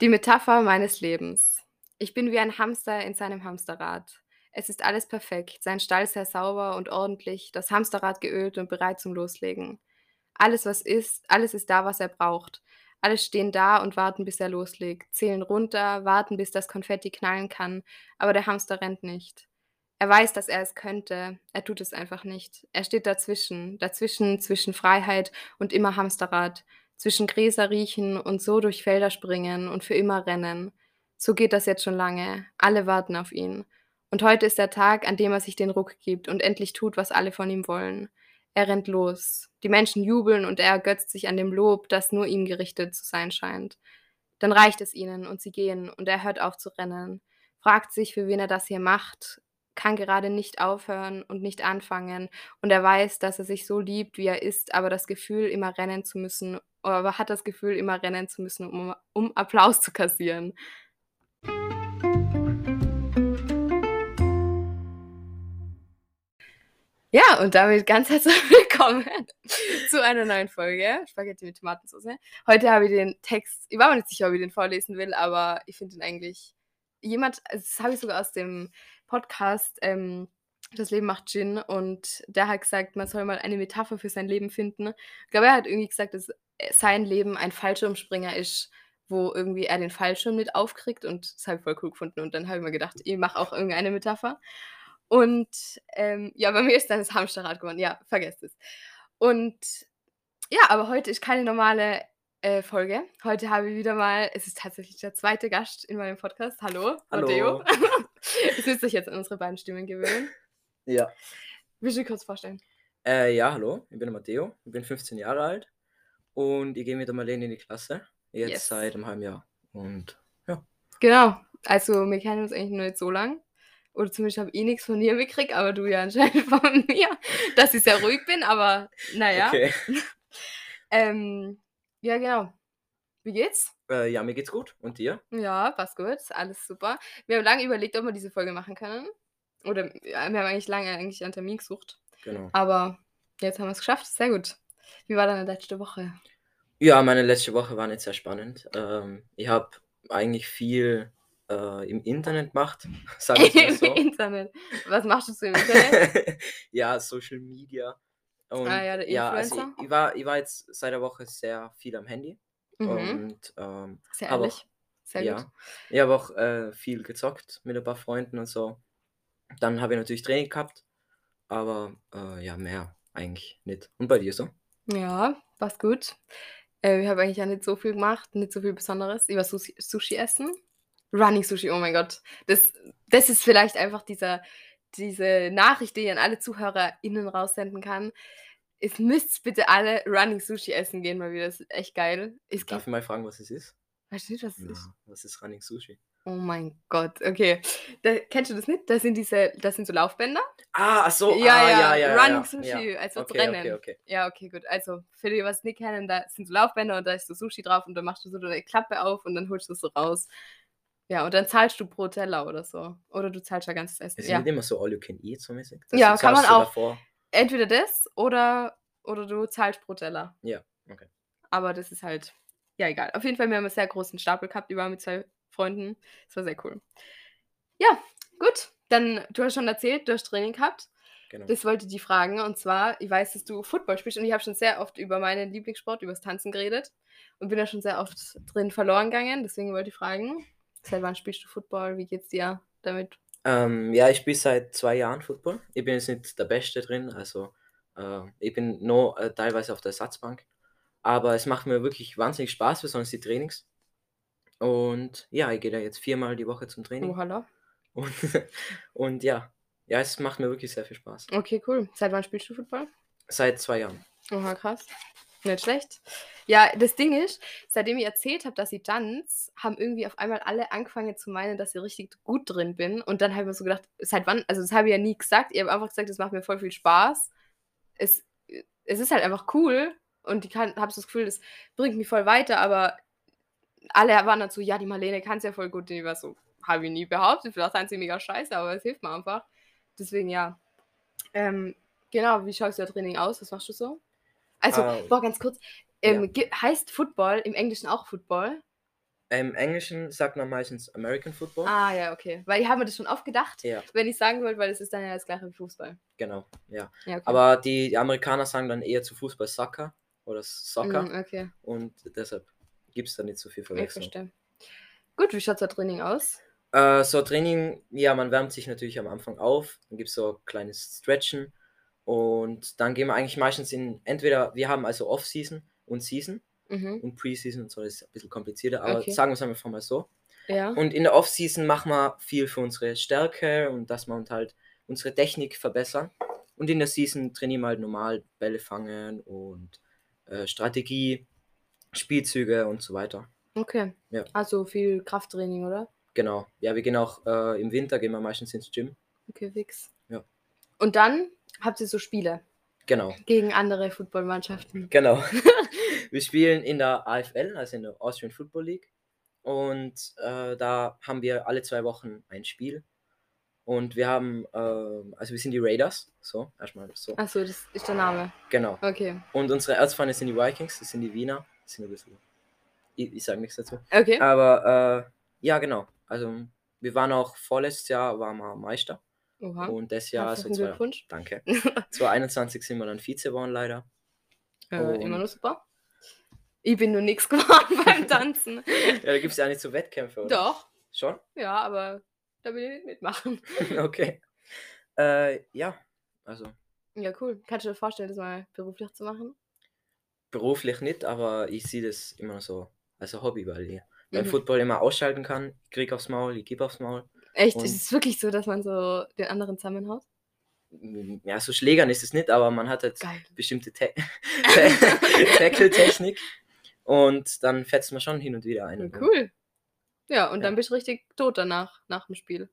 Die Metapher meines Lebens. Ich bin wie ein Hamster in seinem Hamsterrad. Es ist alles perfekt, sein Stall sehr sauber und ordentlich, das Hamsterrad geölt und bereit zum Loslegen. Alles, was ist, alles ist da, was er braucht. Alle stehen da und warten, bis er loslegt, zählen runter, warten, bis das Konfetti knallen kann, aber der Hamster rennt nicht. Er weiß, dass er es könnte, er tut es einfach nicht. Er steht dazwischen, dazwischen zwischen Freiheit und immer Hamsterrad, zwischen Gräser riechen und so durch Felder springen und für immer rennen. So geht das jetzt schon lange. Alle warten auf ihn. Und heute ist der Tag, an dem er sich den Ruck gibt und endlich tut, was alle von ihm wollen. Er rennt los. Die Menschen jubeln und er ergötzt sich an dem Lob, das nur ihm gerichtet zu sein scheint. Dann reicht es ihnen und sie gehen und er hört auf zu rennen, fragt sich, für wen er das hier macht, kann gerade nicht aufhören und nicht anfangen und er weiß, dass er sich so liebt, wie er ist, aber das Gefühl, immer rennen zu müssen aber hat das Gefühl, immer rennen zu müssen, um, um Applaus zu kassieren. Ja, und damit ganz herzlich willkommen zu einer neuen Folge Spaghetti mit Tomatensauce. Heute habe ich den Text, ich war mir nicht sicher, ob ich den vorlesen will, aber ich finde ihn eigentlich, jemand, das habe ich sogar aus dem Podcast ähm, Das Leben macht Gin und der hat gesagt, man soll mal eine Metapher für sein Leben finden. Ich glaube, er hat irgendwie gesagt, dass sein Leben ein Fallschirmspringer ist, wo irgendwie er den Fallschirm mit aufkriegt und das habe ich voll cool gefunden. Und dann habe ich mir gedacht, ich mache auch irgendeine Metapher. Und ähm, ja, bei mir ist dann das Hamsterrad geworden. Ja, vergesst es. Und ja, aber heute ist keine normale äh, Folge. Heute habe ich wieder mal, es ist tatsächlich der zweite Gast in meinem Podcast. Hallo, Hallo. Matteo. Ihr müsst euch jetzt an unsere beiden Stimmen gewöhnen. Ja. Willst du dich kurz vorstellen? Äh, ja, hallo, ich bin der Matteo, ich bin 15 Jahre alt und ich gehe mit der Marlene in die Klasse. Jetzt Yes. seit einem halben Jahr. Und Genau. Also, wir kennen uns eigentlich noch nicht so lang. Oder zumindest habe ich nichts von dir mitgekriegt, aber du ja anscheinend von mir, dass ich sehr ruhig bin, aber naja. okay. Ähm, ja, genau. Wie geht's? Äh, ja, mir geht's gut. Und dir? Ja, passt gut, alles super. Wir haben lange überlegt, ob wir diese Folge machen können. Oder wir haben eigentlich lange eigentlich einen Termin gesucht. Genau. Aber jetzt haben wir es geschafft. Sehr gut. Wie war deine letzte Woche? Ja, meine letzte Woche war nicht sehr spannend. Ähm, ich habe eigentlich viel äh, im Internet gemacht, sagen wir Im mal so. Internet. Was machst du so im Internet? ja, Social Media. Und, Ah ja, der also Influencer. ich, ich, war, ich war jetzt seit der Woche sehr viel am Handy. mhm. Und ähm, Sehr ehrlich. Sehr ja. gut. Ich habe auch äh, viel gezockt mit ein paar Freunden und so. Dann habe ich natürlich Training gehabt, aber äh, ja, mehr eigentlich nicht. Und bei dir so? Ja, war's gut. Äh, ich habe eigentlich ja nicht so viel gemacht, nicht so viel Besonderes. Ich war Sushi, Sushi essen. Running Sushi, oh mein Gott. Das, das ist vielleicht einfach dieser, diese Nachricht, die ich an alle ZuhörerInnen raussenden kann. Es müsst bitte alle Running Sushi essen gehen mal wieder. Das ist echt geil. Es Darf ich mal fragen, was es ist? Weißt du nicht, was es ist? Na, was ist Running Sushi? Oh mein Gott, okay. Da, kennst du das nicht? Das sind diese, das sind so Laufbänder. Ah, ach so. ja, ah, ja, ja, ja, Running ja, Sushi, ja. als Okay, rennen. okay, okay. Ja, okay, gut. Also, für die, was nicht kennen, da sind so Laufbänder und da ist so Sushi drauf und dann machst du so eine Klappe auf und dann holst du es so raus. Ja, und dann zahlst du pro Teller oder so. Oder du zahlst ja ganzes Essen. Ist Ja. nicht immer so all you can eat so mäßig? Ja, du kann man auch. Davor. Entweder das oder, oder du zahlst pro Teller. Ja, okay. Aber das ist halt, ja, egal. Auf jeden Fall, wir haben einen sehr großen Stapel gehabt, über mit zwei Freunden. Das war sehr cool. Ja, gut. Dann, du hast schon erzählt, du hast Training gehabt. Genau. Das wollte ich die fragen. Und zwar, ich weiß, dass du Football spielst und ich habe schon sehr oft über meinen Lieblingssport, über das Tanzen geredet. Und bin da schon sehr oft drin verloren gegangen. Deswegen wollte ich fragen, seit wann spielst du Football? Wie geht's dir damit? Ähm, ja, ich spiele seit zwei Jahren Football. Ich bin jetzt nicht der Beste drin, also äh, ich bin nur äh, teilweise auf der Ersatzbank. Aber es macht mir wirklich wahnsinnig Spaß, besonders die Trainings. Und ja, ich gehe da jetzt viermal die Woche zum Training. Oh, hallo. Und, und ja, ja, es macht mir wirklich sehr viel Spaß. Okay, cool. Seit wann spielst du Football? Seit zwei Jahren. Oha, krass. Nicht schlecht. Ja, das Ding ist, seitdem ich erzählt habe, dass ich tanze, haben irgendwie auf einmal alle angefangen zu meinen, dass ich richtig gut drin bin. Und dann habe ich mir so gedacht, seit wann, also das habe ich ja nie gesagt. Ich habe einfach gesagt, es macht mir voll viel Spaß. Es, es ist halt einfach cool. Und ich habe so das Gefühl, das bringt mich voll weiter, aber alle waren so, ja, die Marlene kann es ja voll gut. Ich war so, habe ich nie behauptet. Vielleicht tanze ich mega scheiße, aber es hilft mir einfach. Deswegen ja. Ähm, genau, wie schaut das Training aus? Was machst du so? Also, Ah, boah, ganz kurz. Ähm, ge- Heißt Football im Englischen auch Football? Im Englischen sagt man meistens American Football. Ah, ja, okay. Weil ich habe mir das schon oft gedacht, Ja, wenn ich sagen wollte, weil es ist dann ja das gleiche wie Fußball. genau. Ja. Ja, okay. Aber die, die Amerikaner sagen dann eher zu Fußball Soccer oder Soccer. Mm, okay, Und deshalb gibt es da nicht so viel ich Verwechslung. verstehe. Gut, wie schaut das Training aus? Äh, so Training, ja, man wärmt sich natürlich am Anfang auf, dann gibt es so ein kleines Stretchen und dann gehen wir eigentlich meistens in, entweder, wir haben also Off-Season und Season Mhm. und Pre-Season und so, das ist ein bisschen komplizierter, aber Okay. sagen wir es einfach mal so. Ja. Und in der Off-Season machen wir viel für unsere Stärke und dass wir uns halt unsere Technik verbessern. Und in der Season trainieren wir halt normal Bälle fangen und äh, Strategie, Spielzüge und so weiter. Okay. Ja. Also viel Krafttraining, oder? Genau. Ja, wir gehen auch äh, im Winter gehen wir meistens ins Gym. Okay, fix. Ja. Und dann habt ihr so Spiele Genau. gegen andere Footballmannschaften. Genau. wir spielen in der AFL, also in der Austrian Football League. Und äh, da haben wir alle zwei Wochen ein Spiel. Und wir haben, ähm, also wir sind die Raiders. So, erstmal so. Achso, das ist der Name. Genau. Okay. Und unsere Erzfeinde sind die Vikings, das sind die Wiener. Das sind ein bisschen. Ich, ich sage nichts dazu. Okay. Aber äh, ja, genau. Also wir waren auch vorletztes Jahr waren wir Meister. Oha. Und das Jahr, also zwei, Glückwunsch. danke. 2021 sind wir dann Vize geworden, leider. Äh, Und- immer noch super. Ich bin nur nichts geworden beim Tanzen. Ja, da gibt es ja nicht so Wettkämpfe, oder? Doch. Schon? Ja, aber da will ich mitmachen. okay. Äh, ja, also Ja, cool. Kannst du dir vorstellen, das mal beruflich zu machen? beruflich nicht, aber ich sehe das immer so als ein Hobby, weil ich beim Mhm. Football immer ausschalten kann. Ich krieg aufs Maul, ich gebe aufs Maul. Echt? Und- ist es wirklich so, dass man so den anderen zusammenhaut? Ja, so Schlägern ist es nicht, aber man hat halt Geil. bestimmte Ta- Tackle-Technik und dann fetzt man schon hin und wieder einen. cool. Ja, und Ja. dann bist du richtig tot danach, nach dem Spiel.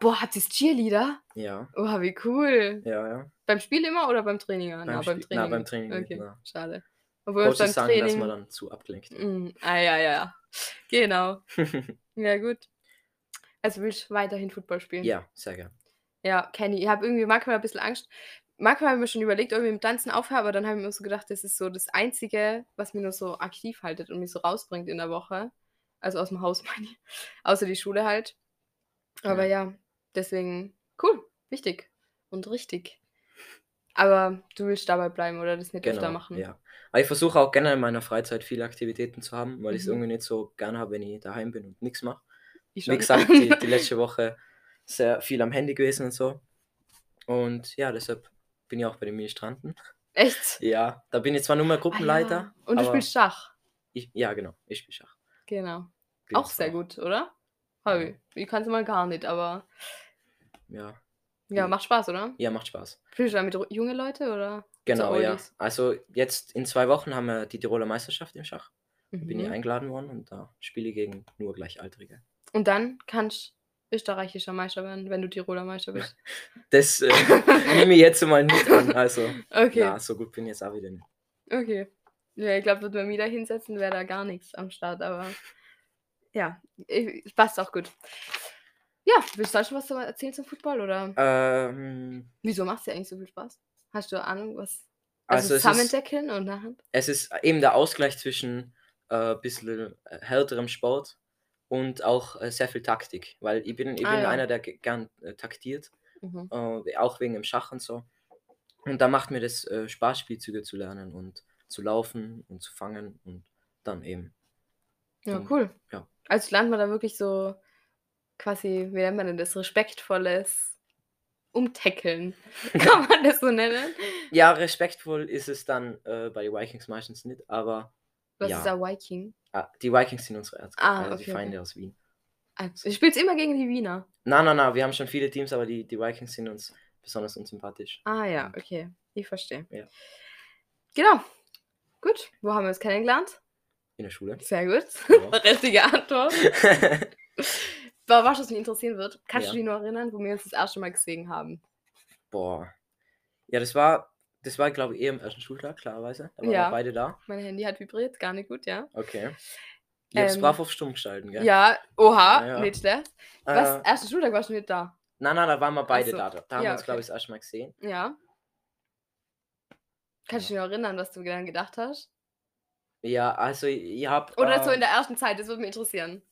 Boah, habt ihr Cheerleader? Ja, Oha, wie cool. ja, ja. Beim Spiel immer oder beim Training? Ah, Beim na, beim Spiel- na, Training. beim Training nicht, Okay, na. schade. Obwohl uns beim sagen, dass Training. man dann zu abgelenkt wird. Mm, ah, ja, ja, ja. Genau. Ja, gut. Also willst du weiterhin Football spielen? ja, sehr gern. Ja, Kenny, ich habe irgendwie manchmal ein bisschen Angst. Manchmal habe ich mir schon überlegt, ob ich mit dem Tanzen aufhöre, aber dann habe ich mir so gedacht, das ist so das Einzige, was mich nur so aktiv haltet und mich so rausbringt in der Woche. Also aus dem Haus, meine ich. Außer die Schule halt. Aber ja, deswegen cool, wichtig und richtig. Aber du willst dabei bleiben oder das nicht öfter Genau, machen? ja. Aber ich versuche auch gerne in meiner Freizeit viele Aktivitäten zu haben, weil ich es Mhm. irgendwie nicht so gern habe, wenn ich daheim bin und nichts mache. Ich Wie gesagt, die, die letzte Woche sehr viel am Handy gewesen und so. Und ja, deshalb bin ich auch bei den Ministranten. Echt? Ja, da bin ich zwar nur mal Ah, Gruppenleiter. ja. Und du spielst Schach. Ich, ja, genau, ich spiele Schach. Genau. Bin Auch sehr gut, oder? Hobby. Ich kann es mal gar nicht, aber Ja. ja, Ja. macht Spaß, oder? ja, macht Spaß. Spielst du da mit junge Leute oder? so Genau, ja. Also jetzt in zwei Wochen haben wir die Tiroler Meisterschaft im Schach. Bin ich Mhm. eingeladen worden und da spiele ich gegen nur Gleichaltrige. Und dann kannst du österreichischer Meister werden, wenn du Tiroler Meister bist. Das äh, nehme ich jetzt mal nicht an. Also, Okay, ja, so gut bin ich jetzt auch wieder nicht. okay. Ja, ich glaube, würde man wieder hinsetzen, wäre da gar nichts am Start, aber ja, ich- passt auch gut. Ja, willst du schon was erzählen zum Football oder Ähm, wieso macht es dir eigentlich so viel Spaß? Hast du Ahnung, was? Also Also, es ist- zusammendeckeln und nachhand? es ist eben der Ausgleich zwischen äh, bisschen äh, härterem Sport und auch äh, sehr viel Taktik. Weil ich bin, ich Ah, bin ja. einer, der ge- gern äh, taktiert, Mhm. äh, auch wegen dem Schach und so. Und da macht mir das äh, Spaß, Spielzüge zu lernen und zu laufen und zu fangen und dann eben. Ja, Und- cool. ja. Also lernt man da wirklich so quasi, wie nennt man denn das, respektvolles Umtackeln. Kann man das so nennen? Ja, respektvoll ist es dann äh, bei den Vikings meistens nicht, aber Was Ja. ist ein Viking? ah, die Vikings sind unsere Erzge Ah, die okay, Feinde okay. aus Wien. Also, ich spiele immer gegen die Wiener. Nein, nein, nein, wir haben schon viele Teams, aber die, die Vikings sind uns besonders unsympathisch. Ah ja, okay. Ich verstehe. Ja. Genau. Gut. Wo haben wir uns kennengelernt? In der Schule. Sehr gut. Ja. Richtige Antwort. Aber was was mich interessieren wird, kannst Ja. du dich noch erinnern, wo wir uns das erste Mal gesehen haben? Boah. Ja, das war, das war, glaube ich, eher am ersten Schultag, klarerweise. Da waren Ja. wir beide da. Mein Handy hat vibriert, gar nicht gut, ja. Okay. Ihr habt Ähm, brav auf Stumm gestalten, gell? Ja, oha, Ja, nicht schlecht. Was? Äh, Ersten Schultag warst du nicht da? nein, nein, da waren wir beide so. da. Da haben Ja, wir uns, glaube okay. ich, das erste Mal gesehen. Ja. Kannst du dich noch erinnern, was du dann gedacht hast? Ja, also ich habe Oder so äh in der ersten Zeit, das würde mich interessieren.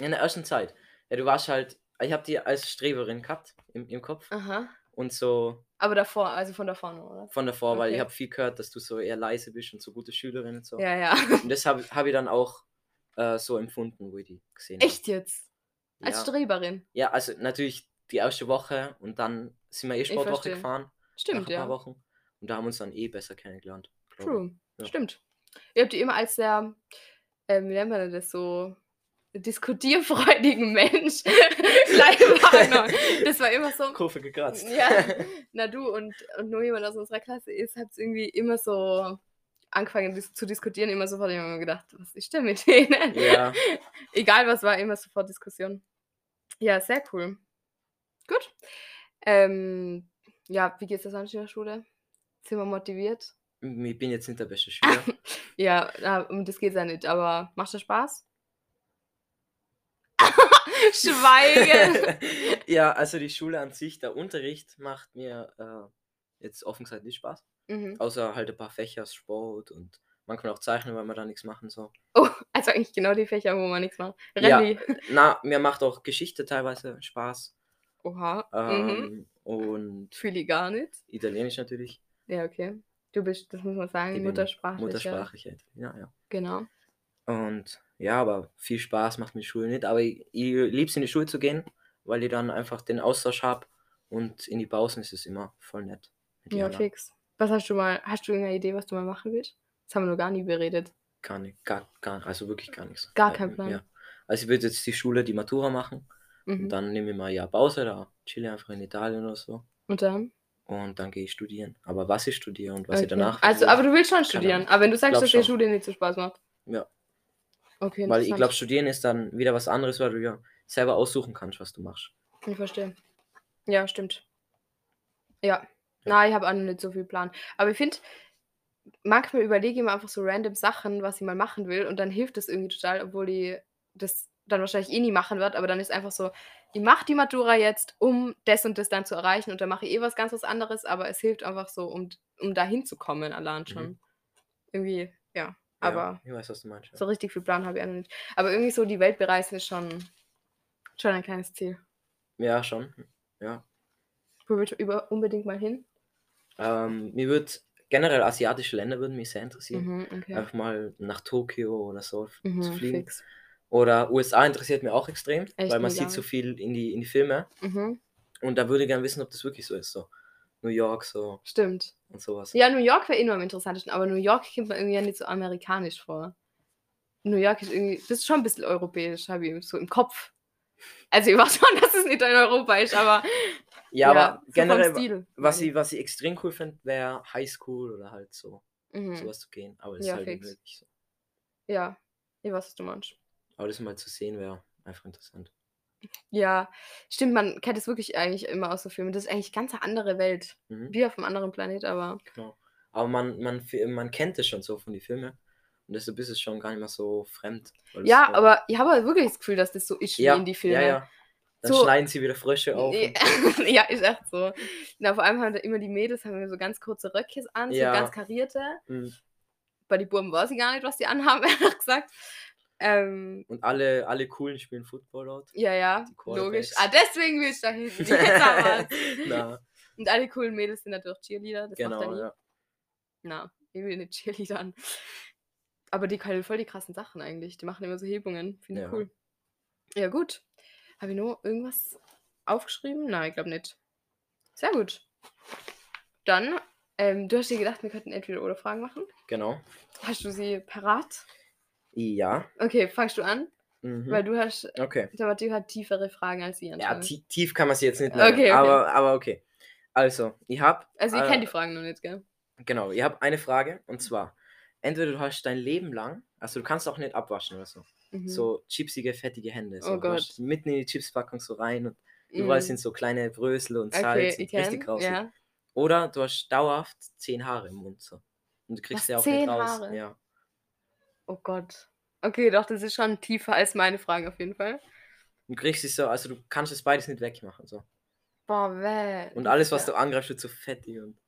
in der ersten Zeit. Ja, du warst halt ich habe die als Streberin gehabt im im Kopf Aha. und so Aber davor, also von davor nur, oder? von davor, weil ich Okay. habe viel gehört, dass du so eher leise bist und so gute Schülerin und so. Ja, ja. Und das habe habe ich dann auch, äh, so empfunden, wo ich die gesehen habe. Echt jetzt? Als Ja. Streberin? Ja, also natürlich die erste Woche und dann sind wir eh Sportwoche gefahren nach Stimmt, ein paar ja. Wochen und da haben wir uns dann eh besser kennengelernt, True. Ja. Stimmt. Ihr habt die immer als sehr, ähm, wie nennt man das so, diskutierfreudigen Mensch gleich wahrgenommen. Das war immer so. Kurve gekratzt. Ja, na du und, und nur jemand aus unserer Klasse ist, hat es irgendwie immer so angefangen dis zu diskutieren, immer sofort immer gedacht, was ist denn mit denen? Ja. Egal was war, immer sofort Diskussion. Ja, sehr cool. Gut. Ähm, ja, wie geht's dir sonst in der Schule? Sind wir motiviert? Ich bin jetzt nicht der beste Schüler. Ja, um das geht's ja nicht, aber macht dir Spaß? Schweigen! ja, also die Schule an sich, der Unterricht macht mir äh, jetzt offen gesagt nicht Spaß. mhm. Außer halt ein paar Fächer, Sport und manchmal auch Zeichnen, weil man da nichts machen soll. Oh, also eigentlich genau die Fächer, wo man nichts macht. Ja. Rallye. Na, mir macht auch Geschichte teilweise Spaß. Oha. Mhm. Ähm, Und Fühle ich gar nicht. Italienisch natürlich. Ja, okay. Du bist, das muss man sagen, Ich bin Muttersprachlich. Muttersprachlich, ja, ja. Genau. Und ja, aber viel Spaß macht mir die Schule nicht. Aber ich, ich liebe es in die Schule zu gehen, weil ich dann einfach den Austausch habe und in die Pausen ist es immer voll nett. Ja, Jana. fix. Was hast du mal, hast du irgendeine Idee, was du mal machen willst? Das haben wir noch gar nie beredet. Gar nicht, gar, gar, also wirklich gar nichts. Gar Äh, kein Plan. Ja. Also ich würde jetzt die Schule, die Matura machen und Mhm. dann nehme ich mal ein Jahr Pause, da chill einfach in Italien oder so. Und dann? Und dann gehe ich studieren. Aber was ich studiere und was ich Okay. danach. Also, aber du willst schon studieren. Aber wenn du sagst, dass die schon. Schule nicht so Spaß macht. Ja. Okay, Weil ich glaube, studieren ist dann wieder was anderes, weil du ja selber aussuchen kannst, was du machst. Ich verstehe. Ja, stimmt. Ja. Na, ich habe auch noch nicht so viel Plan. Aber ich finde, manchmal überlege ich mir einfach so random Sachen, was ich mal machen will. Und dann hilft das irgendwie total, obwohl ich das dann wahrscheinlich eh nie machen wird. Aber dann ist einfach so, ich mache die Matura jetzt, um das und das dann zu erreichen. Und dann mache ich eh was ganz was anderes. Aber es hilft einfach so, um, um da hinzukommen allein schon. Irgendwie, ja. Aber ja, ich weiß, was du meinst. Ja. so richtig viel Plan habe ich auch noch nicht. Aber irgendwie so die Welt bereisen ist schon, schon ein kleines Ziel. ja, schon. Ja. Wo willst du über, unbedingt mal hin? Ähm, mir wird generell asiatische Länder würden mich sehr interessieren. Mhm, okay. Einfach mal nach Tokio oder so f- zu Mhm, fliegen. fix. Oder USA interessiert mir auch extrem, Echt weil man mega. sieht so viel in die, in die Filme. Mhm, Und da würde ich gerne wissen, ob das wirklich so ist. So New York so stimmt. und sowas. Ja, New York wäre eh nur am interessantesten, aber New York kommt mir irgendwie ja nicht so amerikanisch vor. New York ist irgendwie, das ist schon ein bisschen europäisch, habe ich so im Kopf. Also ich weiß schon, dass es nicht in Europa ist, aber Ja, aber so generell, was ich, was ich extrem cool finde, wäre Highschool oder halt so Mhm. sowas zu gehen. Aber das Ja, ist halt fix. unmöglich so. Ja, ich weiß, was du meinst. Aber das mal zu sehen wäre einfach interessant. Ja, stimmt, man kennt es wirklich eigentlich immer aus so Filmen. Das ist eigentlich ganz eine andere Welt. Mhm. Wie auf einem anderen Planet, aber Genau. Aber man, man, man kennt es schon so von den Filmen. Und deshalb ist es schon gar nicht mehr so fremd. Ja, so- aber ich habe halt wirklich das Gefühl, dass das so ist ja, wie in die Filme. Ja, ja. Dann So- schneiden sie wieder Frösche auf. Ja, ist echt so. Na, vor allem haben da immer die Mädels haben so ganz kurze Röckchen an, Ja. so ganz karierte. Mhm. Bei den Buben weiß ich gar nicht, was die anhaben, ehrlich gesagt. Ähm, Und alle, alle coolen spielen Football dort. ja, ja, logisch. Ah, deswegen will ich da hin. Na, Und alle coolen Mädels sind natürlich Cheerleader. Das macht er genau, nie. ja. Na, ich will nicht Cheerleadern. Aber die können voll die krassen Sachen eigentlich. Die machen immer so Hebungen. Finde ich Ja. cool. Ja, gut. Habe ich nur irgendwas aufgeschrieben? Nein, ich glaube nicht. Sehr gut. Dann, ähm, du hast dir gedacht, wir könnten entweder oder Fragen machen. Genau. Hast du sie parat? Ja. Okay, fangst du an? Mhm. Weil du hast, Okay. der Matthias hat tiefere Fragen als ich Ja, tief kann man sie jetzt nicht nennen. Okay, okay. Aber, aber okay. Also, ich habe. also, ich äh, kenne die Fragen noch nicht, gell? Genau, ich habe eine Frage und zwar: Entweder du hast dein Leben lang, also du kannst auch nicht abwaschen oder so, Mhm. so chipsige, fettige Hände. So, Oh Gott. mitten in die Chipspackung so rein und überall Mhm. sind so kleine Brösel und Okay, Salz ich und richtig kenn, grausig. ja. Oder du hast dauerhaft zehn Haare im Mund so. Und du kriegst Was, sie auch nicht raus. Haare? Ja. Oh Gott. Okay, doch, das ist schon tiefer als meine Fragen auf jeden Fall. Du kriegst sie so, also du kannst es beides nicht wegmachen. So. Boah, weh. Und alles, was du angreifst, wird so fettig und.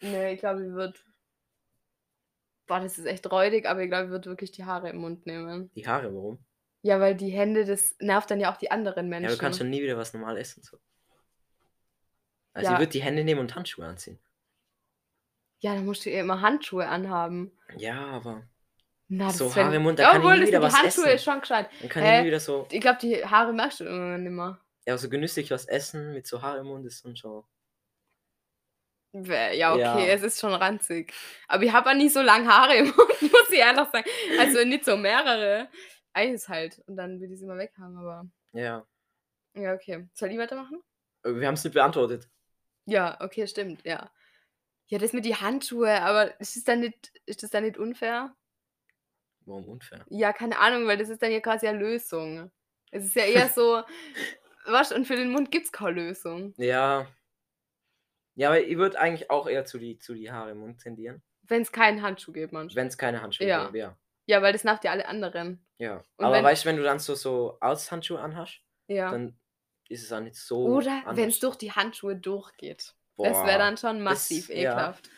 Nee, ich glaube, ich würde. Boah, das ist echt räudig, aber ich glaube, ich würde wirklich die Haare im Mund nehmen. Die Haare, warum? Ja, weil die Hände, das nervt dann ja auch die anderen Ja, Menschen. du kannst schon nie wieder was normal essen. So. Also Ja. ich würde die Hände nehmen und Handschuhe anziehen. Ja, dann musst du ja immer Handschuhe anhaben. Ja, aber Na, das So Haare im Mund, da kann ich Obwohl, nie das wieder was Handschuhe essen. ist schon gescheit. dann kann Hä? ich nie wieder so, Ich glaube, die Haare merkst du irgendwann nicht mehr. ja, so genüsslich was essen mit so Haare im Mund ist dann schon. Ja, okay, Ja. es ist schon ranzig. Aber ich habe auch nie so lange Haare im Mund, muss ich ehrlich sagen. Also nicht so mehrere. Eines halt. Und dann will ich sie immer weghaben, aber. Ja. Ja, okay. Soll ich weitermachen? Aber Wir haben es nicht beantwortet. Ja, okay, stimmt, ja. Ja, das mit die Handschuhe, aber ist das dann nicht, ist das dann nicht unfair? Warum unfair? Ja, keine Ahnung, weil das ist dann ja quasi eine Lösung. Es ist ja eher so, was, und für den Mund gibt es keine Lösung. Ja. Ja, aber ich würde eigentlich auch eher zu die, zu die Haare im Mund tendieren. Wenn es keinen Handschuh gibt, manchmal. Wenn es keine Handschuhe Ja. gäbe, ja. Ja, weil das nervt ja alle anderen. Ja. Und aber wenn- weißt du, wenn du dann so, so Arzthandschuhe anhast, Ja. dann ist es auch nicht so. Oder wenn es durch die Handschuhe durchgeht. Das Boah, wäre dann schon massiv das- ja. ekelhaft.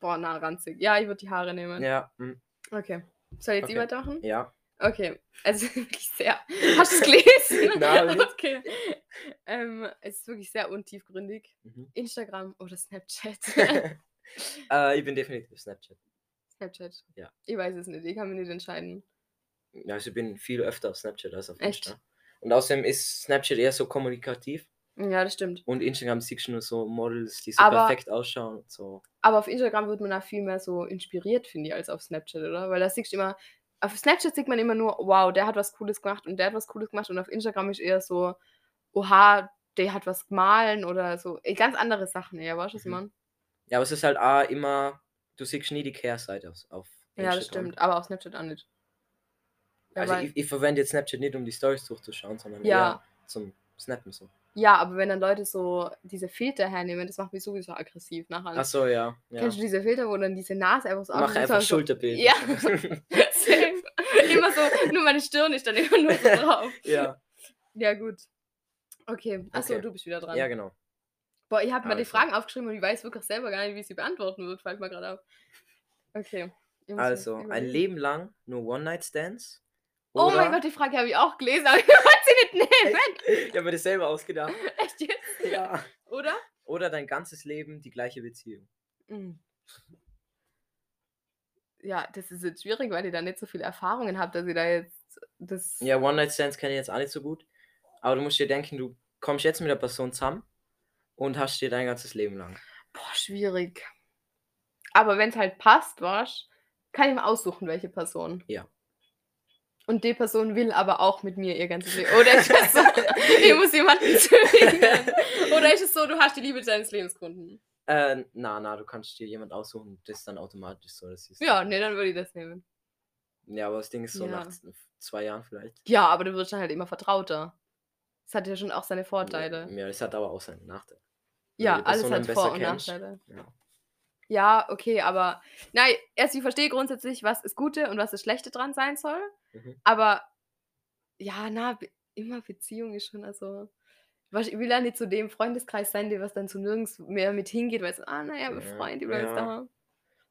Boah, na, ranzig. Ja, ich würde die Haare nehmen. Ja, hm, Okay. Soll ich jetzt Okay. weitermachen? ja. Okay. Also wirklich sehr. Hast du es gelesen? Nein, okay. Ähm, es ist wirklich sehr untiefgründig. Mhm. Instagram oder Snapchat. äh, ich bin definitiv Snapchat. Snapchat. Ja. Ich weiß es nicht. Ich kann mich nicht entscheiden. Ja, also ich bin viel öfter auf Snapchat als auf Echt? Insta. Und außerdem ist Snapchat eher so kommunikativ Ja, das stimmt. und Instagram siehst du nur so Models, die so Aber- perfekt ausschauen und so. Aber auf Instagram wird man da viel mehr so inspiriert, finde ich, als auf Snapchat, oder? Weil da siehst du immer, auf Snapchat sieht man immer nur, wow, der hat was Cooles gemacht und der hat was Cooles gemacht und auf Instagram ist eher so, oha, der hat was gemahlen oder so. eh, Ganz andere Sachen eher, weißt du, was Mhm. meine? Ja, aber es ist halt auch immer, du siehst nie die Kehrseite auf, auf Ja, das Instagram. stimmt. Aber auf Snapchat auch nicht. Ja, Also ich, ich verwende jetzt Snapchat nicht, um die Stories durchzuschauen, sondern Ja. eher zum Snappen so. Ja, aber wenn dann Leute so diese Filter hernehmen, das macht mich sowieso aggressiv nachher. Ach so, ja. ja. Kennst du diese Filter, wo dann diese Nase einfach so Mach einfach so- Schulterbild. Ja. Same. immer so, nur meine Stirn ist dann immer nur so drauf. ja. Ja, gut. Okay, achso, Okay. du bist wieder dran. ja, genau. Boah, ich habe mir die Also. Fragen aufgeschrieben und ich weiß wirklich selber gar nicht, wie ich sie beantworten wird, fällt mir gerade auf. Okay. Also, ein. Leben lang nur One-Night-Stands. Oh mein oder- Gott, die Frage habe ich auch gelesen, aber ich wollte sie nicht nehmen. Ich habe mir das selber ausgedacht. Echt jetzt? Ja. Oder? Oder dein ganzes Leben die gleiche Beziehung. Mhm. Ja, das ist jetzt schwierig, weil ihr da nicht so viele Erfahrungen habt, dass ihr da jetzt das. Ja, One-Night-Stands kenne ich jetzt auch nicht so gut. Aber du musst dir denken, du kommst jetzt mit der Person zusammen und hast dir dein ganzes Leben lang. Boah, schwierig. Aber wenn es halt passt, was, kann ich mir aussuchen, welche Person. Ja. Und die Person will aber auch mit mir ihr ganzes Leben. Oder ist es so, ich muss jemanden zwingen. Oder ist es so, du hast die Liebe deines Lebens gefunden? Äh, na, na, du kannst dir jemand aussuchen, das ist dann automatisch so. Das ist Ja, nee, dann würde ich das nehmen. Ja, aber das Ding ist so Ja. nach zwei Jahren vielleicht. Ja, aber du wirst dann halt immer vertrauter. Das hat ja schon auch seine Vorteile. Ja, das hat aber auch seinen Nachteil. Ja, alles hat Vor- und kennst. Nachteile. Ja. Ja, okay, aber nein, erst ich verstehe grundsätzlich, was das Gute und was das Schlechte dran sein soll. Mhm. Aber ja, na, be immer Beziehung ist schon, also. Ich will ja nicht zu dem Freundeskreis sein, der was dann zu nirgends mehr mit hingeht, weil es, ah, naja, Ja, Freunde, du bleibst ja. da. Du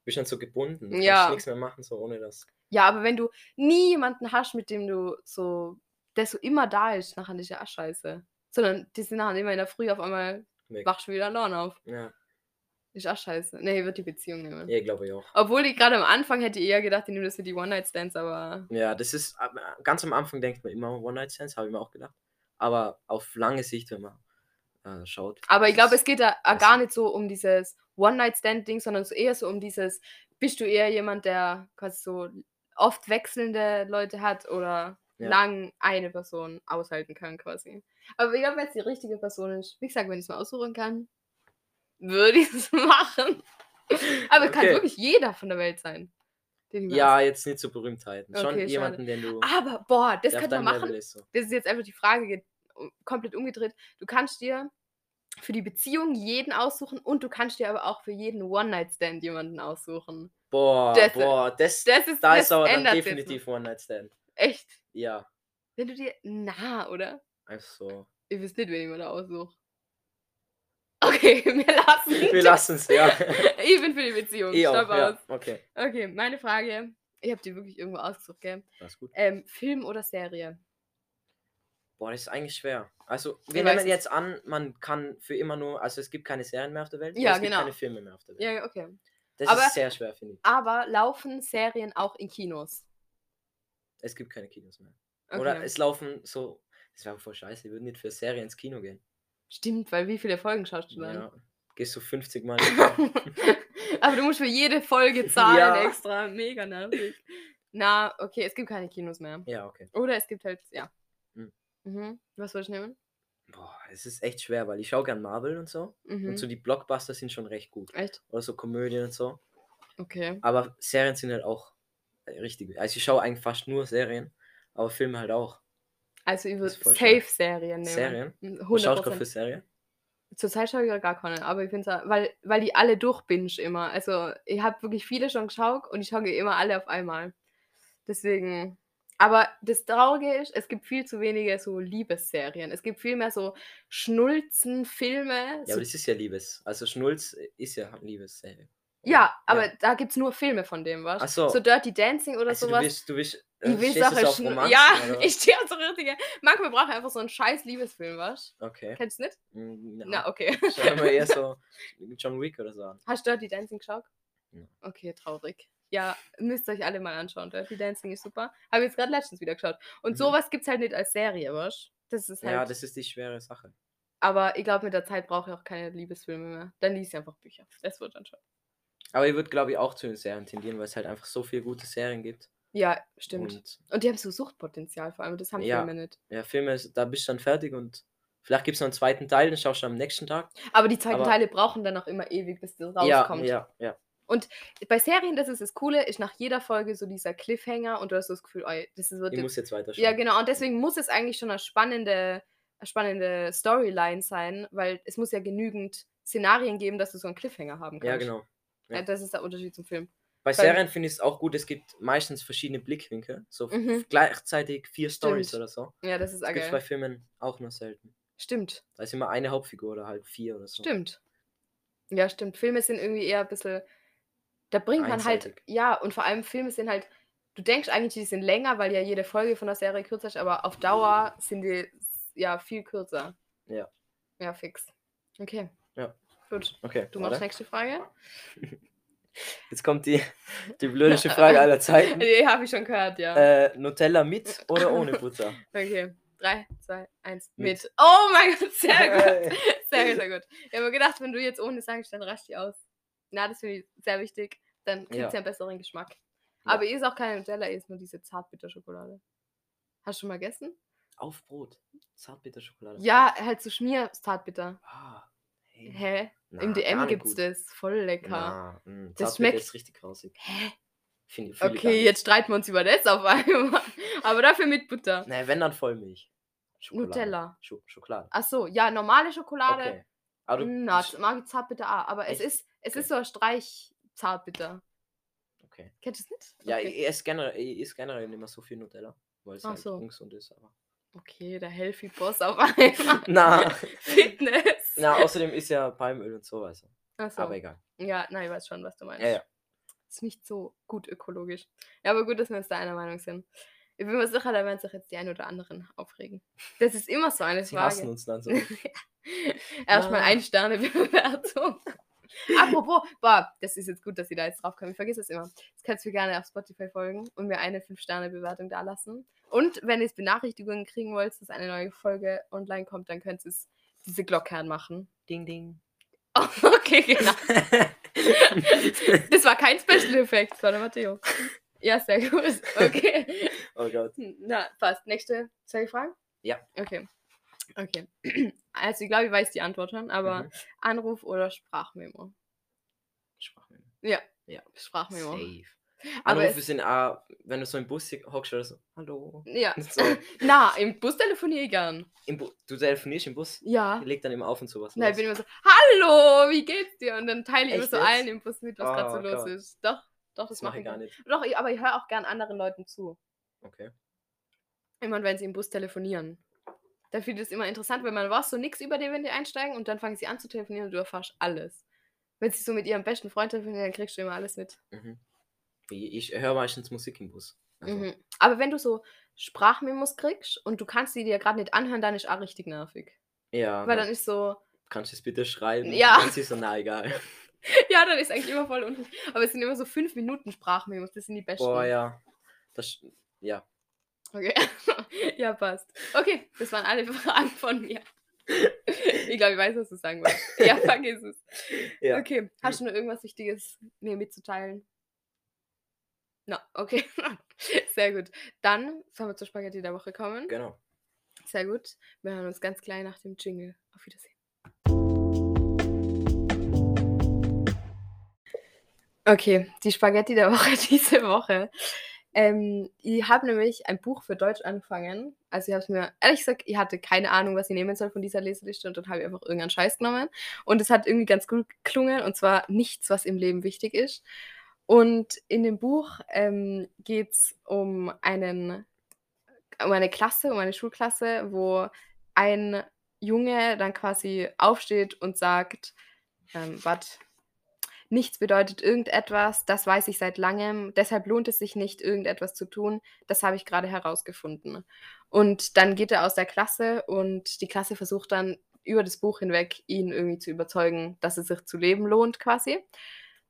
bist dann so gebunden. Du Ja. kannst nichts mehr machen, so ohne das. Ja, aber wenn du nie jemanden hast, mit dem du so, der so immer da ist, nachher ist ja auch scheiße. Sondern die sind nachher immer in der Früh auf einmal, Weg. wachst du wieder allein auf. Ja, Ist auch scheiße. Nee, würde die Beziehung nehmen. ja glaube ich auch. Obwohl ich gerade am Anfang hätte eher gedacht, ich nehme das für die One-Night-Stands, aber Ja, das ist, ganz am Anfang denkt man immer One-Night-Stands, habe ich mir auch gedacht. Aber auf lange Sicht, wenn man äh, schaut. Aber ich glaube, es geht da gar nicht so um dieses One-Night-Stand-Ding, sondern so eher so um dieses, bist du eher jemand, der quasi so oft wechselnde Leute hat oder Ja. lang eine Person aushalten kann quasi. Aber ich glaube, wenn es die richtige Person ist, wie gesagt, wenn ich es mal aussuchen kann, würde ich es machen. Aber es kann Okay. wirklich jeder von der Welt sein. Ja, jetzt nicht so Berühmtheiten. Schon Okay, schade. jemanden, den du. Aber, boah, das könnte man machen. So. das ist jetzt einfach die Frage ge- komplett umgedreht. Du kannst dir für die Beziehung jeden aussuchen und du kannst dir aber auch für jeden One-Night-Stand jemanden aussuchen. Boah, Das- boah, das, Das ist da das ist aber dann definitiv One-Night-Stand. Echt? Ja, Wenn du dir. Na, oder? einfach so. Ich wüsste nicht, wen ich mir da aussuche. Okay, wir lassen Wir lassen es, ja. Ich bin für die Beziehung. Ich auch, Stopp ja. aus. Okay. Okay, meine Frage. Ich habe die wirklich irgendwo ausgesucht, gell? Das ist gut. Ähm, Film oder Serie? Boah, das ist eigentlich schwer. Also, Ich wir nehmen es. jetzt an, man kann für immer nur, also es gibt keine Serien mehr auf der Welt, Ja, es gibt genau. keine Filme mehr auf der Welt. Ja, okay. Das aber- ist sehr schwer, finde ich. Aber laufen Serien auch in Kinos? Es gibt keine Kinos mehr. Okay. Oder es laufen so, das wäre voll scheiße, wir würden nicht für Serien ins Kino gehen. Stimmt, weil wie viele Folgen schaust du dann? Ja. Gehst du 50 Mal. Aber du musst für jede Folge zahlen Ja. extra. Mega nervig. Na, okay, es gibt keine Kinos mehr. ja, okay. Oder es gibt halt, ja. Hm. Mhm. Was soll ich nehmen? Boah, es ist echt schwer, weil ich schaue gern Marvel und so. Mhm. Und so die Blockbuster sind schon recht gut. Echt? Oder so Komödien und so. Okay. Aber Serien sind halt auch äh, richtig. Also ich schaue eigentlich fast nur Serien, aber Filme halt auch. Also schwer. Safe-Serien nehmen. Serien? Mhm, Was schaust du 100%. gerade für Serie? Zurzeit schaue ich ja gar keine, aber ich finde es, weil, weil die alle durchbinge immer. Also ich habe wirklich viele schon geschaut und ich schaue immer alle auf einmal. Deswegen. Aber das Traurige ist, es gibt viel zu wenige so Liebesserien. Es gibt viel mehr so Schnulzen-Filme. Ja, so, aber das ist ja Liebes. Also Schnulz ist ja Liebesserie. Ja, aber da gibt es nur Filme von dem, was? Ach so. So Dirty Dancing oder Also du sowas. willst, du willst, ich äh, will stehst du Sache auf Romanzen, Ja, oder ich stehe auf so richtige. Manchmal brauche ich einfach so einen scheiß Liebesfilm, was? Okay. Kennst du nicht? Mm, Na, okay. Schauen wir eher so John Wick oder so an. Hast du Dirty Dancing geschaut? Ja. Okay, traurig. Ja, müsst ihr euch alle mal anschauen. Dirty Dancing ist super. Habe jetzt gerade letztens wieder geschaut. Und Mhm. sowas gibt es halt nicht als Serie, was? Das ist halt. Ja, das ist die schwere Sache. aber ich glaube, mit der Zeit brauche ich auch keine Liebesfilme mehr. Dann liest ich einfach Bücher. Das wird dann schon. Aber ich würde, glaube ich, auch zu den Serien tendieren, weil es halt einfach so viele gute Serien gibt. Ja, stimmt. Und, Und die haben so Suchtpotenzial vor allem. Das haben Ja. Filme nicht. ja, Filme, da bist du dann fertig und vielleicht gibt es noch einen zweiten Teil, den schaust du am nächsten Tag. Aber die zweiten Aber- Teile brauchen dann auch immer ewig, bis das Ja, rauskommt. ja, ja. Bei Serien, das ist das Coole, ist nach jeder Folge so dieser Cliffhanger und du hast so das Gefühl, ey, das ist, wird Ich jetzt muss jetzt weiter Ja, genau. Und deswegen muss es eigentlich schon eine spannende, eine spannende Storyline sein, weil es muss ja genügend Szenarien geben, dass du so einen Cliffhanger haben kannst. Ja, genau. Ja. Ja. Das ist der Unterschied zum Film. Bei Serien finde ich es auch gut, es gibt meistens verschiedene Blickwinkel. So Mhm. gleichzeitig vier Stories oder so. Ja, das ist Das gibt es bei geil. Filmen auch nur selten. Stimmt, Da ist immer eine Hauptfigur oder halt vier oder so. stimmt. Ja, stimmt. Filme sind irgendwie eher ein bisschen. Da bringt man halt. Ja, und vor allem Filme sind halt. Du denkst eigentlich, die sind länger, weil ja jede Folge von der Serie kürzer ist, aber auf Dauer sind die ja viel kürzer. Ja. Ja, fix. Okay. Gut. Okay, Du machst nächste Frage? Jetzt kommt die, die blödeste Frage aller Zeiten. Die habe ich schon gehört, ja. Äh, Nutella mit oder ohne Butter? Okay. 3, 2, 1, Mit. mit. Oh mein Gott, sehr gut. Sehr gut, sehr gut. Ich habe mir gedacht, wenn du jetzt ohne sagst, dann rasch die aus. Na, das finde ich sehr wichtig. Dann kriegt Ja. sie einen besseren Geschmack. Ja. Aber ihr ist auch keine Nutella, ihr ist nur diese Zartbitterschokolade. Hast du schon mal gegessen? Auf Brot. Zartbitterschokolade. Ja, halt so Schmier-Zartbitter. Ah. Hä? Na, Im DM gibt's gut. das. Voll lecker. Na, mh, Das Zartbitter schmeckt- ist richtig grausig. Hä? Finde gar Okay, jetzt streiten wir uns über das auf einmal. Aber dafür mit Butter. Nee, wenn dann Vollmilch. Schokolade. Nutella. Scho Schokolade. Ach so, ja, normale Schokolade. Okay. Aber du, Na, sch- mag ich Zartbitter auch. Aber es Echt? ist, es Okay. ist so ein Streich Zartbitter. okay. Kennst du es nicht? Ja, okay. ich esse generell, ich esse generell nicht mehr so viel Nutella, weil es Ach halt so. ungesund ist. Aber. Okay, der Healthy Boss auf einmal. Na, Fitness. na, außerdem ist ja Palmöl und so, also. Achso. Aber egal. Ja, nein, ich weiß schon, was du meinst. Ja, ja. Ist nicht so gut ökologisch. Ja, aber gut, dass wir uns da einer Meinung sind. Ich bin mir sicher, da werden sich jetzt die einen oder anderen aufregen. Das ist immer so eine Sie hassen Frage. uns dann so. Erstmal Na. ein Sterne Bewertung. Apropos, boah, das ist jetzt gut, dass Sie da jetzt drauf kommen. Ich vergesse es immer. Jetzt kannst du mir gerne auf Spotify folgen und mir eine 5-Sterne-Bewertung da lassen. Und wenn ihr Benachrichtigungen kriegen wollt, dass eine neue Folge online kommt, dann könnt ihr es diese Glocke anmachen. ding, ding. okay, genau. Das war kein Special-Effekt, das war der Matteo. Ja, sehr gut. Okay. oh Gott. Na, fast. Nächste. Soll ich fragen? Ja. Okay. Okay. Also, ich glaube, ich weiß die Antwort schon, aber Mhm. Anruf oder Sprachmemo? Sprachmemo. Ja. Ja. Sprachmemo. Safe. Aber Anrufe sind auch, wenn du so im Bus hockst oder so, hallo. Ja. So, Na, im Bus telefoniere ich gern. im Bu du telefonierst im Bus, Ja. legt dann immer auf und sowas. Na, ich bin immer so, hallo, wie geht's dir? Und dann teile ich immer Echt so jetzt? allen im Bus mit, was gerade so Oh los Gott. ist. Doch, doch, das, das mache ich gar nicht. Doch, aber ich höre auch gern anderen Leuten zu. Okay. Immer wenn sie im Bus telefonieren. Da finde ich das immer interessant, weil man weiß so nix über die, wenn die einsteigen und dann fangen sie an zu telefonieren und du erfährst alles. Wenn sie so mit ihrem besten Freund telefonieren, dann kriegst du immer alles mit. Mhm. Ich, höre meistens Musik im Bus. Also, Mhm. Aber wenn du so Sprachmemos kriegst und du kannst sie dir gerade nicht anhören, dann ist auch richtig nervig. Ja, Weil dann dann ist so, kannst du es bitte schreiben. Ja. Dann ist es so, na egal. ja, dann ist eigentlich immer voll unten. Aber es sind immer so 5 Minuten Sprachmemos, das sind die besten. Boah, ja. Das, ja. Okay. ja, passt. Okay, das waren alle Fragen von mir. Ich glaube, ich weiß, was du sagen wolltest. Ja, vergiss es. Ja. Okay, hast du noch irgendwas Wichtiges mir mitzuteilen? Na, okay. Sehr gut. Dann sollen wir zur Spaghetti der Woche kommen. Genau. Sehr gut. Wir hören uns ganz klein nach dem Jingle. Auf Wiedersehen. Okay, die Spaghetti der Woche diese Woche. Ähm, ich habe nämlich ein Buch für Deutsch angefangen. Also ich habe es mir, ehrlich gesagt, ich hatte keine Ahnung, was ich nehmen soll von dieser Leseliste und dann habe ich einfach irgendeinen Scheiß genommen. Und es hat irgendwie ganz gut geklungen und zwar nichts, was im Leben wichtig ist. Und in dem Buch ähm, geht es um um eine Klasse, um eine Schulklasse, wo ein Junge dann quasi aufsteht und sagt, ähm, was, nichts bedeutet irgendetwas, das weiß ich seit langem, deshalb lohnt es sich nicht, irgendetwas zu tun, das habe ich gerade herausgefunden. Und dann geht er aus der Klasse und die Klasse versucht dann über das Buch hinweg, ihn irgendwie zu überzeugen, dass es sich zu leben lohnt quasi.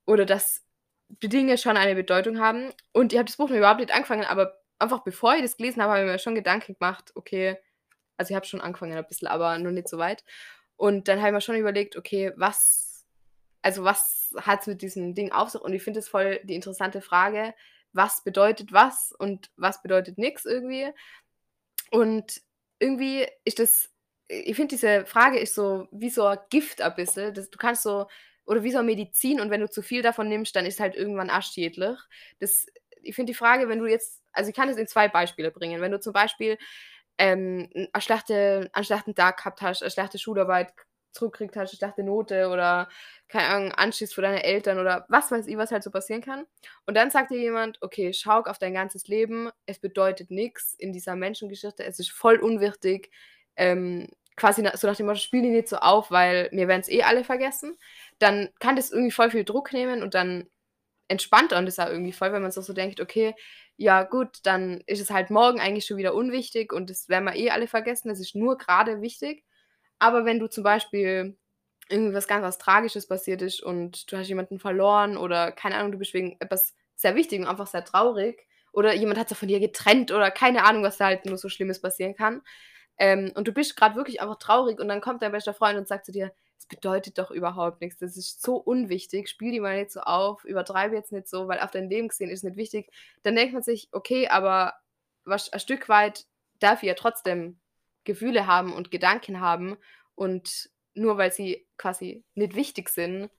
Oder dass die Dinge schon eine Bedeutung haben. Und ich habe das Buch noch überhaupt nicht angefangen, aber einfach bevor ich das gelesen habe, habe ich mir schon Gedanken gemacht, okay, also ich habe schon angefangen ein bisschen, aber noch nicht so weit. Und dann habe ich mir schon überlegt, okay, was, also was hat es mit diesem Ding auf sich? Und ich finde es voll die interessante Frage, was bedeutet was und was bedeutet nichts irgendwie. Und irgendwie ist das, ich finde diese Frage ist so wie so ein Gift ein bisschen. Das, du kannst so, oder wie so eine Medizin und wenn du zu viel davon nimmst, dann ist halt irgendwann arschschädlich. Das, ich finde die Frage, wenn du jetzt, also ich kann es in zwei Beispiele bringen. Wenn du zum Beispiel ähm, einen schlechten Tag gehabt hast, eine schlechte Schularbeit zurückkriegt hast, eine schlechte Note oder keine Ahnung, Anschiss für deine Eltern oder was weiß ich, was halt so passieren kann. Und dann sagt dir jemand, okay, schau auf dein ganzes Leben, es bedeutet nichts in dieser Menschengeschichte, es ist voll unwichtig, ähm, quasi na, so nach dem Motto, spiel die nicht so auf, weil mir werden es eh alle vergessen. Dann kann das irgendwie voll viel Druck nehmen und dann entspannt und das auch irgendwie voll, wenn man so, so denkt, okay, ja gut, dann ist es halt morgen eigentlich schon wieder unwichtig und das werden wir eh alle vergessen, es ist nur gerade wichtig. Aber wenn du zum Beispiel irgendwie was ganz was Tragisches passiert ist und du hast jemanden verloren oder keine Ahnung, du bist wegen etwas sehr Wichtigem einfach sehr traurig oder jemand hat sich von dir getrennt oder keine Ahnung, was da halt nur so Schlimmes passieren kann. Ähm, und du bist gerade wirklich einfach traurig und dann kommt dein bester Freund und sagt zu dir, es bedeutet doch überhaupt nichts, das ist so unwichtig, spiel die mal nicht so auf, übertreibe jetzt nicht so, weil auf dein Leben gesehen ist es nicht wichtig. Dann denkt man sich, okay, aber was, ein Stück weit darf ich ja trotzdem Gefühle haben und Gedanken haben und nur weil sie quasi nicht wichtig sind,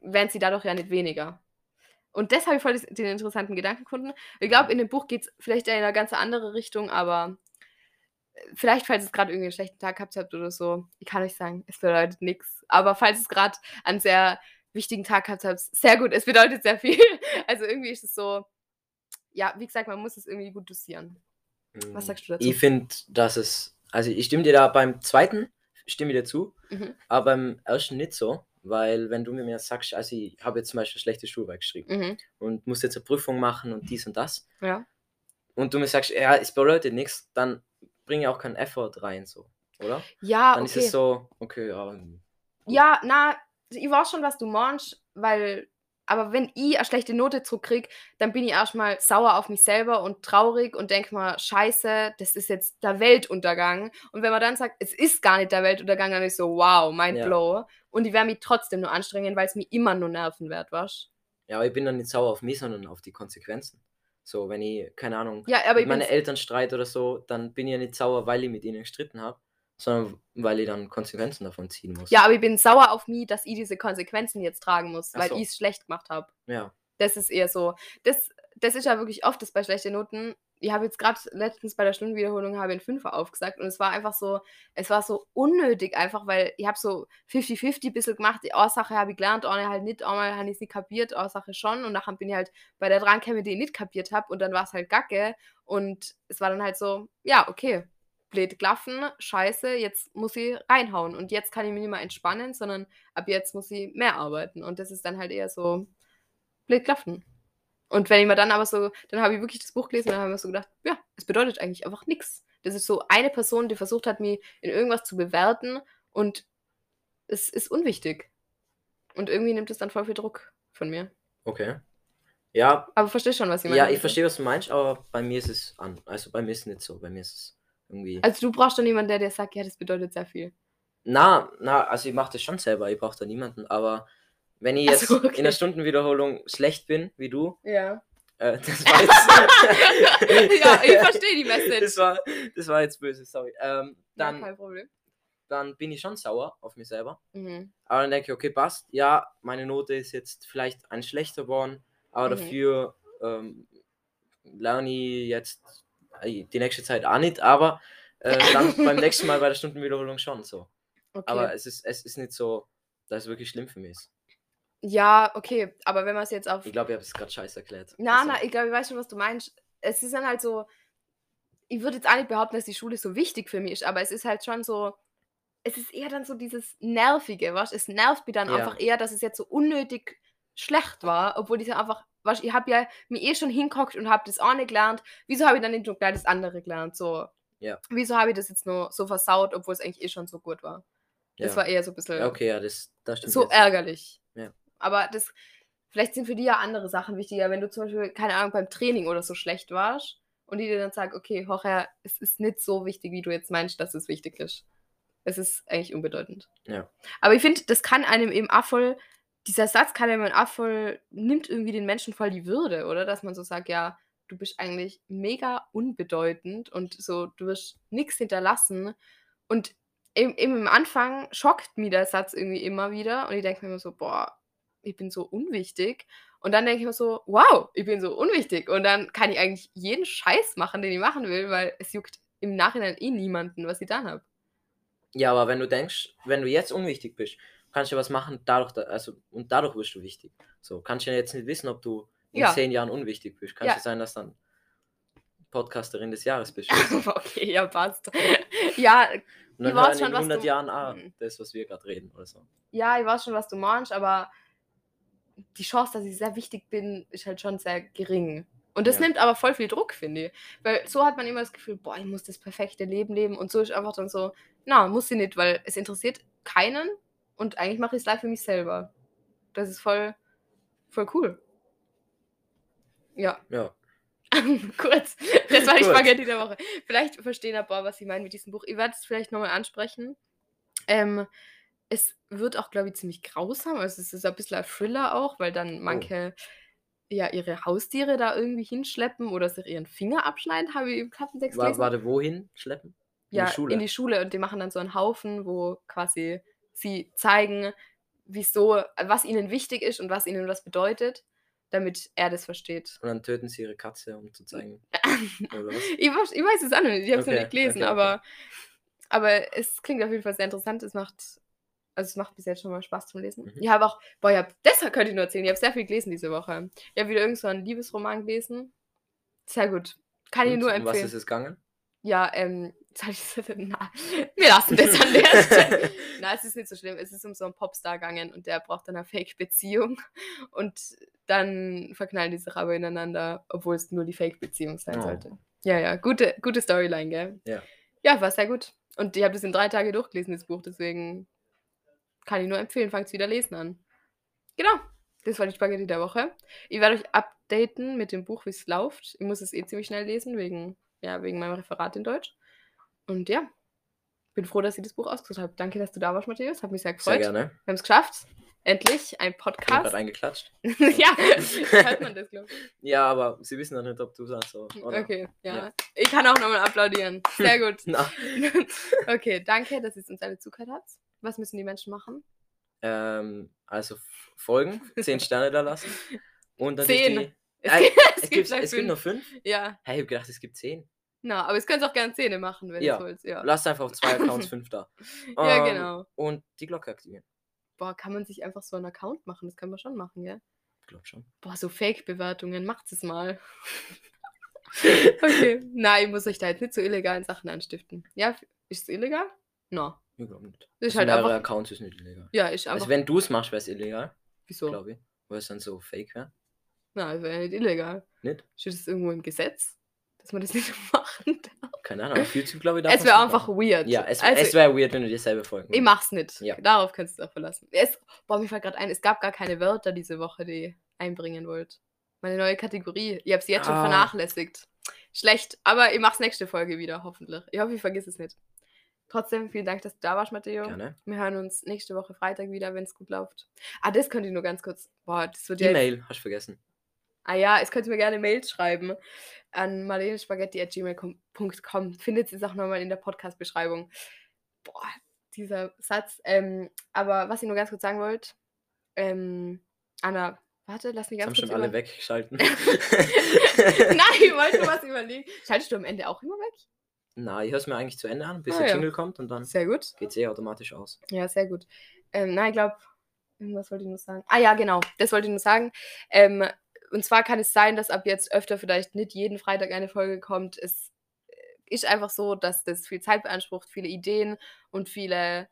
werden sie dadurch ja nicht weniger. Und das habe ich voll den interessanten Gedanken gefunden. Ich glaube, in dem Buch geht es vielleicht in eine ganz andere Richtung, aber äh, vielleicht, falls es gerade irgendwie einen schlechten Tag gehabt habt oder so, ich kann euch sagen, es bedeutet nichts. Aber falls es gerade einen sehr wichtigen Tag gehabt habt, sehr gut, es bedeutet sehr viel. Also irgendwie ist es so, ja, wie gesagt, man muss es irgendwie gut dosieren. Was sagst du dazu? Ich finde, dass es, also ich stimme dir da beim zweiten, stimme ich dir zu, Mhm. aber beim ersten nicht so, weil wenn du mir sagst, also ich habe jetzt zum Beispiel schlechte Schulwerk geschrieben Mhm. und muss jetzt eine Prüfung machen und dies und das Ja. und du mir sagst, ja, es bedeutet nichts, dann bringe ich auch keinen Effort rein, so, oder? Ja, Dann okay. ist es so, okay, ja, Ja, na, ich weiß schon, was du meinst, weil aber wenn ich eine schlechte Note zurückkriege, dann bin ich erstmal sauer auf mich selber und traurig und denke mir: „Scheiße, das ist jetzt der Weltuntergang.“ Und wenn man dann sagt: „Es ist gar nicht der Weltuntergang“, dann ist so: „Wow, mind Ja. blow.“ Und ich werde mich trotzdem nur anstrengen, weil's mich immer nur nerven wird, weißt ja, aber ich bin dann nicht sauer auf mich, sondern auf die Konsequenzen. So, wenn ich, keine Ahnung, Ja, aber mit meinen Eltern streit oder so, dann bin ich ja nicht sauer, weil ich mit ihnen gestritten habe, sondern weil ich dann Konsequenzen davon ziehen muss. Ja, aber ich bin sauer auf mich, dass ich diese Konsequenzen jetzt tragen muss, weil so. ich's schlecht gemacht habe. Ja. Das ist eher so. Das das ist ja wirklich oft das bei schlechten Noten. Ich habe jetzt gerade letztens bei der Stundenwiederholung habe ich 'n Fünfer aufgesagt und es war einfach so es war so unnötig einfach, weil ich habe so 50-50 bisschen gemacht. Die eine Sache habe ich gelernt, eine halt nicht. Einmal habe ich's nicht kapiert, eine Sache schon und nachher bin ich halt bei der drangekommen, die ich nicht kapiert habe und dann war's halt Gacke und es war dann halt so, ja, okay. Blöd gelaufen, scheiße, jetzt muss ich reinhauen und jetzt kann ich mich nicht mehr entspannen, sondern ab jetzt muss ich mehr arbeiten und das ist dann halt eher so blöd gelaufen. Und wenn ich mir dann aber so, dann habe ich wirklich das Buch gelesen und dann habe ich mir so gedacht, ja, es bedeutet eigentlich einfach nichts. Das ist so eine Person, die versucht hat, mich in irgendwas zu bewerten und es ist unwichtig. Und irgendwie nimmt es dann voll viel Druck von mir. Okay. Ja, Aber verstehst schon, was ich meine? ja, ich verstehe, was du meinst, aber bei mir ist es an. Also bei mir ist es nicht so. Bei mir ist es irgendwie. Also du brauchst doch niemanden, der dir sagt, ja, das bedeutet sehr viel. Na, na, also ich mache das schon selber, ich brauche da niemanden, aber wenn ich jetzt so, okay. in der Stundenwiederholung schlecht bin, wie du, Ja. äh, das war jetzt. ja, ich verstehe die Message. Das war, das war jetzt böse, sorry. Ähm, ja, dann, kein Problem. dann bin ich schon sauer auf mich selber. Mhm. Aber dann denke ich, okay, passt. Ja, meine Note ist jetzt vielleicht ein schlechter geworden, aber Mhm. dafür ähm, lerne ich jetzt die nächste Zeit auch nicht, aber äh, dann beim nächsten Mal bei der Stundenwiederholung schon so. Okay. Aber es ist, es ist nicht so, dass es wirklich schlimm für mich ist. ja, okay, aber wenn man es jetzt auf. Ich glaube, ich habe es gerade scheiße erklärt. Na, Also, na, ich glaube, ich weiß schon, was du meinst. Es ist dann halt so, ich würde jetzt auch nicht behaupten, dass die Schule so wichtig für mich ist, aber es ist halt schon so, es ist eher dann so dieses Nervige, was? Es nervt mich dann Ja. einfach eher, dass es jetzt so unnötig schlecht war, obwohl ich ja einfach, ich habe ja mir eh schon hinguckt und habe das eine gelernt. Wieso habe ich dann nicht nur gleich das andere gelernt? So, Ja. wieso habe ich das jetzt nur so versaut, obwohl es eigentlich eh schon so gut war? Das ja. war eher so ein bisschen okay, ja, das, das stimmt. so jetzt. ärgerlich. Ja. Aber das, vielleicht sind für die ja andere Sachen wichtiger, wenn du zum Beispiel, keine Ahnung, beim Training oder so schlecht warst und die dir dann sagen, okay, Jorge, es ist nicht so wichtig, wie du jetzt meinst, dass es wichtig ist. Es ist eigentlich unbedeutend. Ja. Aber ich finde, das kann einem eben auch voll, dieser Satz kann einem auch voll, nimmt irgendwie den Menschen voll die Würde, oder? Dass man so sagt, ja, du bist eigentlich mega unbedeutend und so, du wirst nichts hinterlassen. Und eben, eben am Anfang schockt mich der Satz irgendwie immer wieder und ich denke mir immer so, boah, ich bin so unwichtig. Und dann denke ich mir so, wow, ich bin so unwichtig. Und dann kann ich eigentlich jeden Scheiß machen, den ich machen will, weil es juckt im Nachhinein eh niemanden, was ich dann habe. Ja, aber wenn du denkst, wenn du jetzt unwichtig bist, kannst du was machen, dadurch, da- also, und dadurch wirst du wichtig. So, kannst du ja jetzt nicht wissen, ob du in Ja. zehn Jahren unwichtig bist. Kann Ja. sein, dass dann Podcasterin des Jahres bist. okay, ja, passt. ja, Und Ich dann weiß hören schon, in was 100 du- Jahren ah, Mhm. das, was wir gerade reden oder so. ja, ich weiß schon, was du meinst, aber die Chance, dass ich sehr wichtig bin, ist halt schon sehr gering. Und das Ja. nimmt aber voll viel Druck, finde ich. Weil so hat man immer das Gefühl, boah, ich muss das perfekte Leben leben. Und so ist einfach dann so, na, muss ich nicht, weil es interessiert keinen und eigentlich mache ich es live für mich selber. Das ist voll, voll cool. Ja, Ja. kurz. Das war die. Spaghetti der Woche. Vielleicht verstehen ein paar, was ich meine mit diesem Buch. Ich werde es vielleicht nochmal ansprechen. Ähm, es wird auch, glaube ich, ziemlich grausam. Also es ist ein bisschen ein Thriller auch, weil Oh. dann manche ja ihre Haustiere da irgendwie hinschleppen oder sich ihren Finger abschneiden, habe ich im Klappentext War, gelesen. warte, wohin schleppen? In ja, die Schule. in die Schule und die machen dann so einen Haufen, wo quasi sie zeigen, wieso, was ihnen wichtig ist und was ihnen was bedeutet, damit er das versteht. Und dann töten sie ihre Katze, um zu zeigen. Ich, weiß- ich weiß es auch nicht, ich habe es noch Okay, nicht gelesen, okay, okay. aber, aber es klingt auf jeden Fall sehr interessant. Es macht, also es macht bis jetzt schon mal Spaß zum Lesen. Mhm. Ich habe auch, boah, ich hab, deshalb könnte ich nur erzählen, ich habe sehr viel gelesen diese Woche. Ich habe wieder irgend so einen Liebesroman gelesen. Sehr gut. Kann ich Und, nur um was empfehlen. ist es gegangen? Ja, ähm, na, wir lassen das an der Stelle. Na, es ist nicht so schlimm. Es ist um so einen Popstar gegangen und der braucht dann eine Fake-Beziehung. Und dann verknallen die sich aber ineinander, obwohl es nur die Fake-Beziehung sein Oh. sollte. Ja, ja, gute, gute Storyline, gell? Ja. Ja, war sehr gut. Und ich habe das in drei Tage durchgelesen, das Buch, deswegen kann ich nur empfehlen, fangt wieder lesen an. Genau, das war die Spaghetti der Woche. Ich werde euch updaten mit dem Buch, wie es läuft. Ich muss es eh ziemlich schnell lesen, wegen, ja, wegen meinem Referat in Deutsch. Und ja, bin froh, dass ich das Buch ausgesucht habe. Danke, dass du da warst, Matthäus. Hat mich sehr gefreut. Sehr gerne. Wir haben es geschafft. Endlich ein Ich habe Podcast. eingeklatscht. ja, hört man das, glaube ich. Ja, aber sie wissen noch nicht, ob du sagst. So, oder? Okay, ja. Ja. Ich kann auch nochmal applaudieren. Sehr gut. Okay, danke, dass ihr uns alle zugehört habt. Was müssen die Menschen machen? ähm, also folgen, 10 Sterne da lassen. Und natürlich Zehn. Die, Es, Äh, gibt, es, gibt, es gibt fünf. nur 5? Ja, Hey, ich hab gedacht, es gibt 10. na, aber es könnt auch gerne Zähne machen, wenn Ja. ihr wollt. Ja, Lasst einfach auf zwei Accounts 5 da. ja Ähm, genau. Und die Glocke aktivieren. Boah, kann man sich einfach so einen Account machen? Das können wir schon machen, gell? Ich glaube schon. Boah, so Fake-Bewertungen, macht es mal. Okay. Nein, ich muss euch da jetzt nicht zu illegalen Sachen anstiften. Ja, ist es illegal? No. Ich glaube nicht. Ist Also halt mehrere einfach. Accounts ist nicht illegal. Ja, ist einfach. Also wenn du es machst, wäre es illegal, wieso? glaube ich. Weil es dann so fake wäre. Nein, das wäre ja nicht illegal. Nicht? Steht das irgendwo im Gesetz? Dass man das nicht machen darf? Keine Ahnung, auf YouTube glaube ich darf Es wäre einfach machen. weird. Ja, es, also, es wäre weird, wenn du dir selber folgen Ich mach's nicht. Ja. Darauf kannst du auch verlassen. Es, boah, mir fällt gerade ein, es gab gar keine Wörter diese Woche, die ihr einbringen wollt. Meine neue Kategorie. Ich habe sie jetzt schon Ah. vernachlässigt. Schlecht, aber ich mach's nächste Folge wieder, hoffentlich. Ich hoffe, ich vergiss es nicht. Trotzdem, vielen Dank, dass du da warst, Matteo. Gerne. Wir hören uns nächste Woche Freitag wieder, wenn es gut läuft. Ah, das könnte ich nur ganz kurz. Boah, das wird ja. E-Mail, hast du vergessen. Ah ja, es könnt ihr mir gerne Mails schreiben an marlenespaghetti.gmail.com. Findet es auch nochmal in der Podcast-Beschreibung. Boah, dieser Satz. Ähm, aber was ich nur ganz kurz sagen wollte, ähm, Anna, warte, lass mich Das ganz haben kurz schon alle weggeschalten. Nein, ich wollte nur was überlegen. Schaltest du am Ende auch immer weg? Na, ich höre es mir eigentlich zu Ende an, bis Ah, der ja. Jingle kommt und dann Sehr gut. geht es eh automatisch aus. Ja, sehr gut. Ähm, nein, ich glaube, irgendwas wollte ich nur sagen. Ah ja, genau, das wollte ich nur sagen. Ähm, und zwar kann es sein, dass ab jetzt öfter vielleicht nicht jeden Freitag eine Folge kommt. Es äh, ist einfach so, dass das viel Zeit beansprucht, viele Ideen und viele.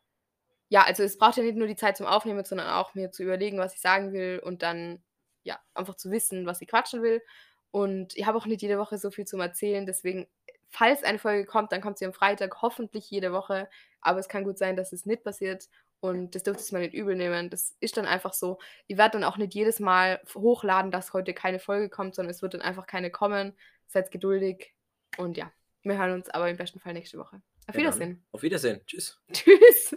Ja, also es braucht ja nicht nur die Zeit zum Aufnehmen, sondern auch mir zu überlegen, was ich sagen will und dann ja einfach zu wissen, was ich quatschen will. Und ich habe auch nicht jede Woche so viel zum Erzählen, deswegen, falls eine Folge kommt, dann kommt sie am Freitag, hoffentlich jede Woche. Aber es kann gut sein, dass es nicht passiert. Und das dürft ihr mal nicht übel nehmen. Das ist dann einfach so. Ich werde dann auch nicht jedes Mal hochladen, dass heute keine Folge kommt, sondern es wird dann einfach keine kommen. Seid geduldig. Und ja, wir hören uns aber im besten Fall nächste Woche. Auf Ja, dann. Wiedersehen. Auf Wiedersehen. Tschüss. Tschüss.